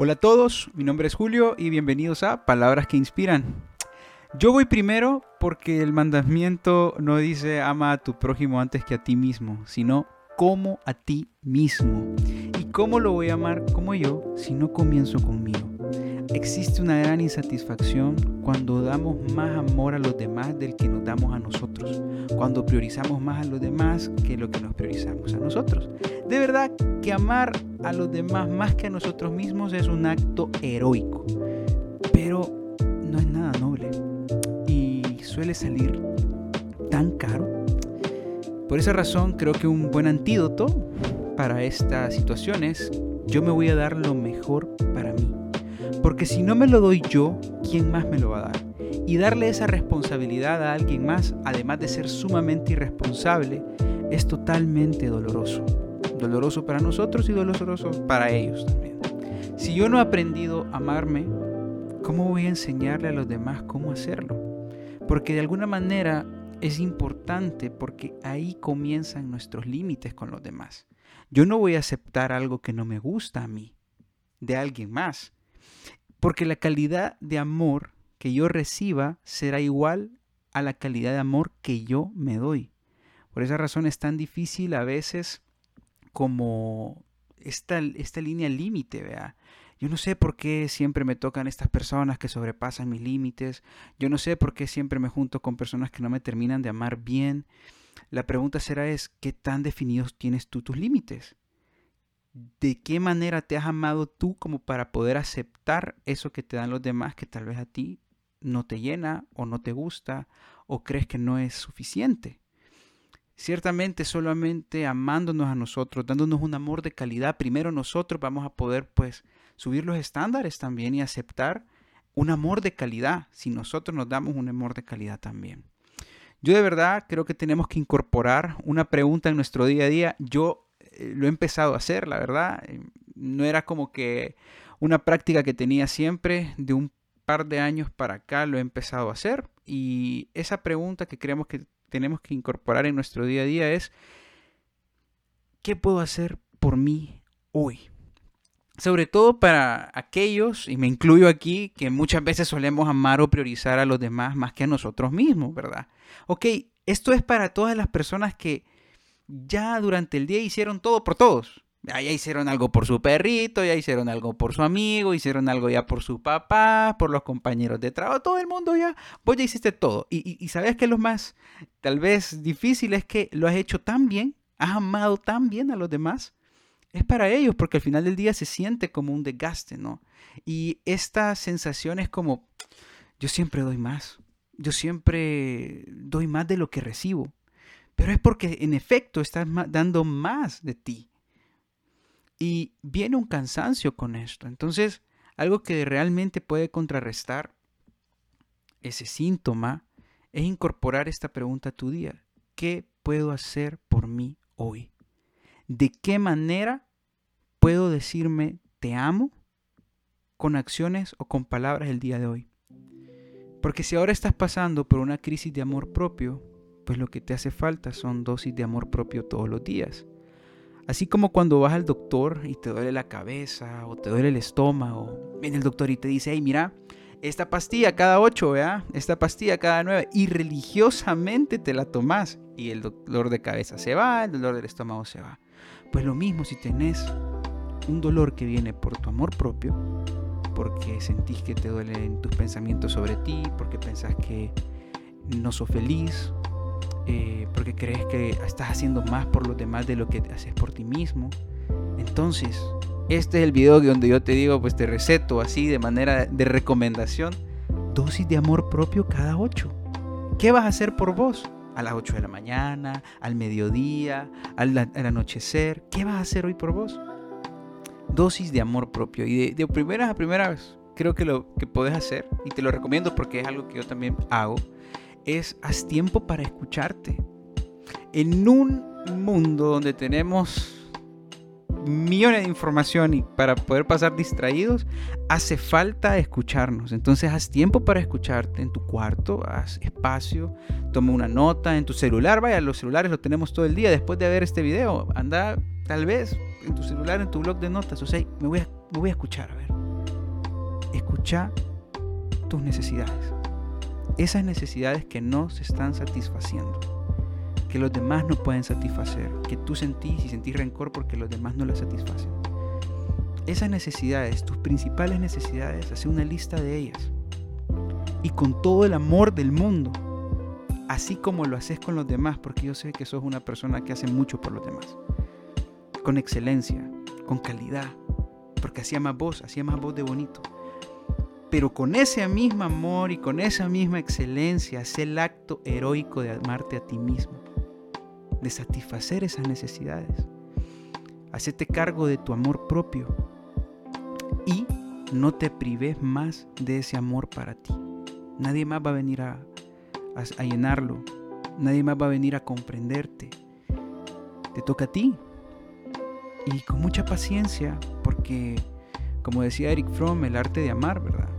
Hola a todos, mi nombre es Julio y bienvenidos a Palabras que Inspiran. Yo voy primero porque el mandamiento no dice ama a tu prójimo antes que a ti mismo, sino como a ti mismo. ¿Y cómo lo voy a amar como yo si no comienzo conmigo? Existe una gran insatisfacción cuando damos más amor a los demás del que nos damos a nosotros, cuando priorizamos más a los demás que lo que nos priorizamos a nosotros. De verdad que amar a los demás más que a nosotros mismos es un acto heroico, pero no es nada noble y suele salir tan caro. Por esa razón creo que un buen antídoto para estas situaciones, yo me voy a dar lo mejor para mí. Porque si no me lo doy yo, ¿quién más me lo va a dar? Y darle esa responsabilidad a alguien más, además de ser sumamente irresponsable, es totalmente doloroso doloroso para nosotros y doloroso para ellos también. Si yo no he aprendido a amarme, ¿cómo voy a enseñarle a los demás cómo hacerlo? Porque de alguna manera es importante porque ahí comienzan nuestros límites con los demás. Yo no voy a aceptar algo que no me gusta a mí, de alguien más, porque la calidad de amor que yo reciba será igual a la calidad de amor que yo me doy. Por esa razón es tan difícil a veces como esta, esta línea límite, vea. Yo no sé por qué siempre me tocan estas personas que sobrepasan mis límites. Yo no sé por qué siempre me junto con personas que no me terminan de amar bien. La pregunta será es, ¿qué tan definidos tienes tú tus límites? ¿De qué manera te has amado tú como para poder aceptar eso que te dan los demás que tal vez a ti no te llena o no te gusta o crees que no es suficiente? Ciertamente solamente amándonos a nosotros, dándonos un amor de calidad, primero nosotros vamos a poder pues subir los estándares también y aceptar un amor de calidad, si nosotros nos damos un amor de calidad también. Yo de verdad creo que tenemos que incorporar una pregunta en nuestro día a día. Yo eh, lo he empezado a hacer, la verdad. Eh, no era como que una práctica que tenía siempre, de un par de años para acá lo he empezado a hacer. Y esa pregunta que creemos que tenemos que incorporar en nuestro día a día es, ¿qué puedo hacer por mí hoy? Sobre todo para aquellos, y me incluyo aquí, que muchas veces solemos amar o priorizar a los demás más que a nosotros mismos, ¿verdad? Ok, esto es para todas las personas que ya durante el día hicieron todo por todos. Ya, hicieron algo por su perrito, ya hicieron algo por su amigo, hicieron algo ya por su papá, por los compañeros de trabajo, todo el mundo ya, vos ya hiciste todo. Y, y, sabes que lo más tal vez difícil es que lo has hecho tan bien, has amado tan bien a los demás, es para ellos, porque al final del día se siente como un desgaste, ¿no? Y esta sensación es como, yo siempre doy más, yo siempre doy más de lo que recibo, pero es porque en efecto estás dando más de ti y viene un cansancio con esto. Entonces, algo que realmente puede contrarrestar ese síntoma es incorporar esta pregunta a tu día. ¿Qué puedo hacer por mí hoy? ¿De qué manera puedo decirme te amo con acciones o con palabras el día de hoy? Porque si ahora estás pasando por una crisis de amor propio, pues lo que te hace falta son dosis de amor propio todos los días. Así como cuando vas al doctor y te duele la cabeza o te duele el estómago, viene el doctor y te dice, hey, mira, esta pastilla cada ocho, ¿vea? Esta pastilla cada nueve. Y religiosamente te la tomas y el dolor de cabeza se va, el dolor del estómago se va. Pues lo mismo si tenés un dolor que viene por tu amor propio, porque sentís que te duelen tus pensamientos sobre ti, porque pensás que no sos feliz eh, porque crees que estás haciendo más por los demás de lo que haces por ti mismo. Entonces, este es el video donde yo te digo, pues te receto así de manera de recomendación, dosis de amor propio cada 8. ¿Qué vas a hacer por vos? A las 8 de la mañana, al mediodía, al, anochecer. ¿Qué vas a hacer hoy por vos? Dosis de amor propio. Y de, de primeras a primeras, creo que lo que puedes hacer, y te lo recomiendo porque es algo que yo también hago, es haz tiempo para escucharte. En un mundo donde tenemos millones de información y para poder pasar distraídos, hace falta escucharnos. Entonces haz tiempo para escucharte en tu cuarto, haz espacio, toma una nota en tu celular, vaya, los celulares los tenemos todo el día después de ver este video. Anda tal vez en tu celular, en tu blog de notas, o sea, me voy a, me voy a escuchar, a ver. escucha tus necesidades. Esas necesidades que no se están satisfaciendo, que los demás no pueden satisfacer, que tú sentís y sentís rencor porque los demás no las satisfacen. Esas necesidades, tus principales necesidades, hace una lista de ellas. Y con todo el amor del mundo, así como lo haces con los demás, porque yo sé que sos una persona que hace mucho por los demás. Con excelencia, con calidad, porque hacía más voz, hacía más voz de bonito. Pero con ese mismo amor y con esa misma excelencia, haz el acto heroico de amarte a ti mismo, de satisfacer esas necesidades. Hacete cargo de tu amor propio y no te prives más de ese amor para ti. Nadie más va a venir a, a, llenarlo. Nadie más va a venir a comprenderte. Te toca a ti. Y con mucha paciencia, porque, como decía Eric Fromm, el arte de amar, ¿verdad?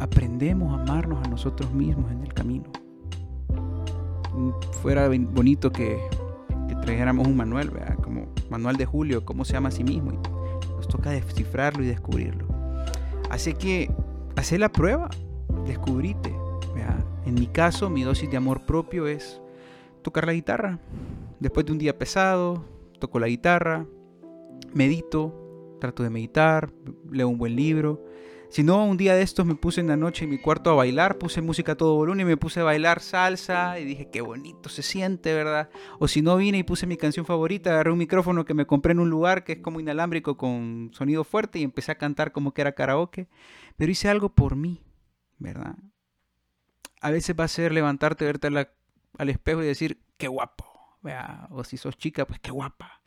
Aprendemos a amarnos a nosotros mismos en el camino. Fuera bonito que, que trajéramos un manual, ¿verdad? Como manual de Julio, cómo se ama a sí mismo. Y nos toca descifrarlo y descubrirlo. Así que, hace la prueba, descubrite, en mi caso, mi dosis de amor propio es tocar la guitarra. Después de un día pesado, toco la guitarra, medito, trato de meditar, leo un buen libro. Si no, un día de estos me puse en la noche en mi cuarto a bailar, puse música todo volumen y me puse a bailar salsa y dije, qué bonito se siente, ¿verdad? O si no, vine y puse mi canción favorita, agarré un micrófono que me compré en un lugar que es como inalámbrico con sonido fuerte y empecé a cantar como que era karaoke. Pero hice algo por mí, ¿verdad? a veces va a ser levantarte, verte al espejo y decir, qué guapo. O si sos chica, pues qué guapa.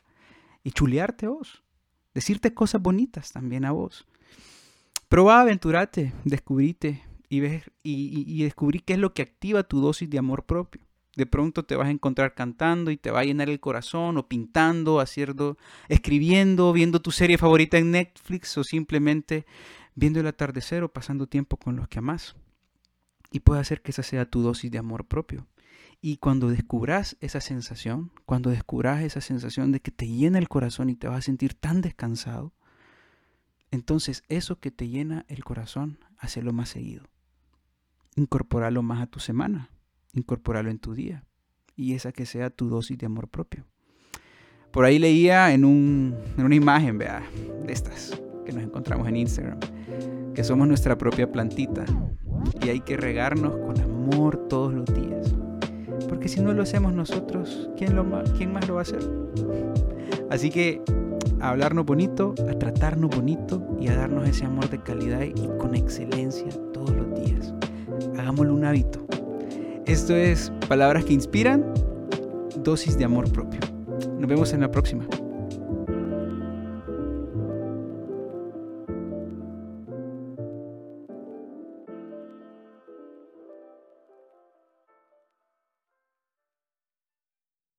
Y chulearte vos. Decirte cosas bonitas también a vos. Probá, aventurate, descubrite y, ves, y, y descubrí qué es lo que activa tu dosis de amor propio. De pronto te vas a encontrar cantando y te va a llenar el corazón, o pintando, haciendo, escribiendo, viendo tu serie favorita en Netflix, o simplemente viendo el atardecer o pasando tiempo con los que amas y puede hacer que esa sea tu dosis de amor propio. Y cuando descubras esa sensación, cuando descubras esa sensación de que te llena el corazón y te vas a sentir tan descansado, entonces eso que te llena el corazón, hazlo más seguido. Incorporalo más a tu semana, incorporalo en tu día y esa que sea tu dosis de amor propio. Por ahí leía en, un, en una imagen, vea, de estas que nos encontramos en Instagram, que somos nuestra propia plantita y hay que regarnos con amor todos los días. Porque si no lo hacemos nosotros, ¿quién, más lo va a hacer? Así que a hablarnos bonito, a tratarnos bonito y a darnos ese amor de calidad y con excelencia todos los días. Hagámoslo un hábito. Esto es Palabras que Inspiran, dosis de amor propio. Nos vemos en la próxima.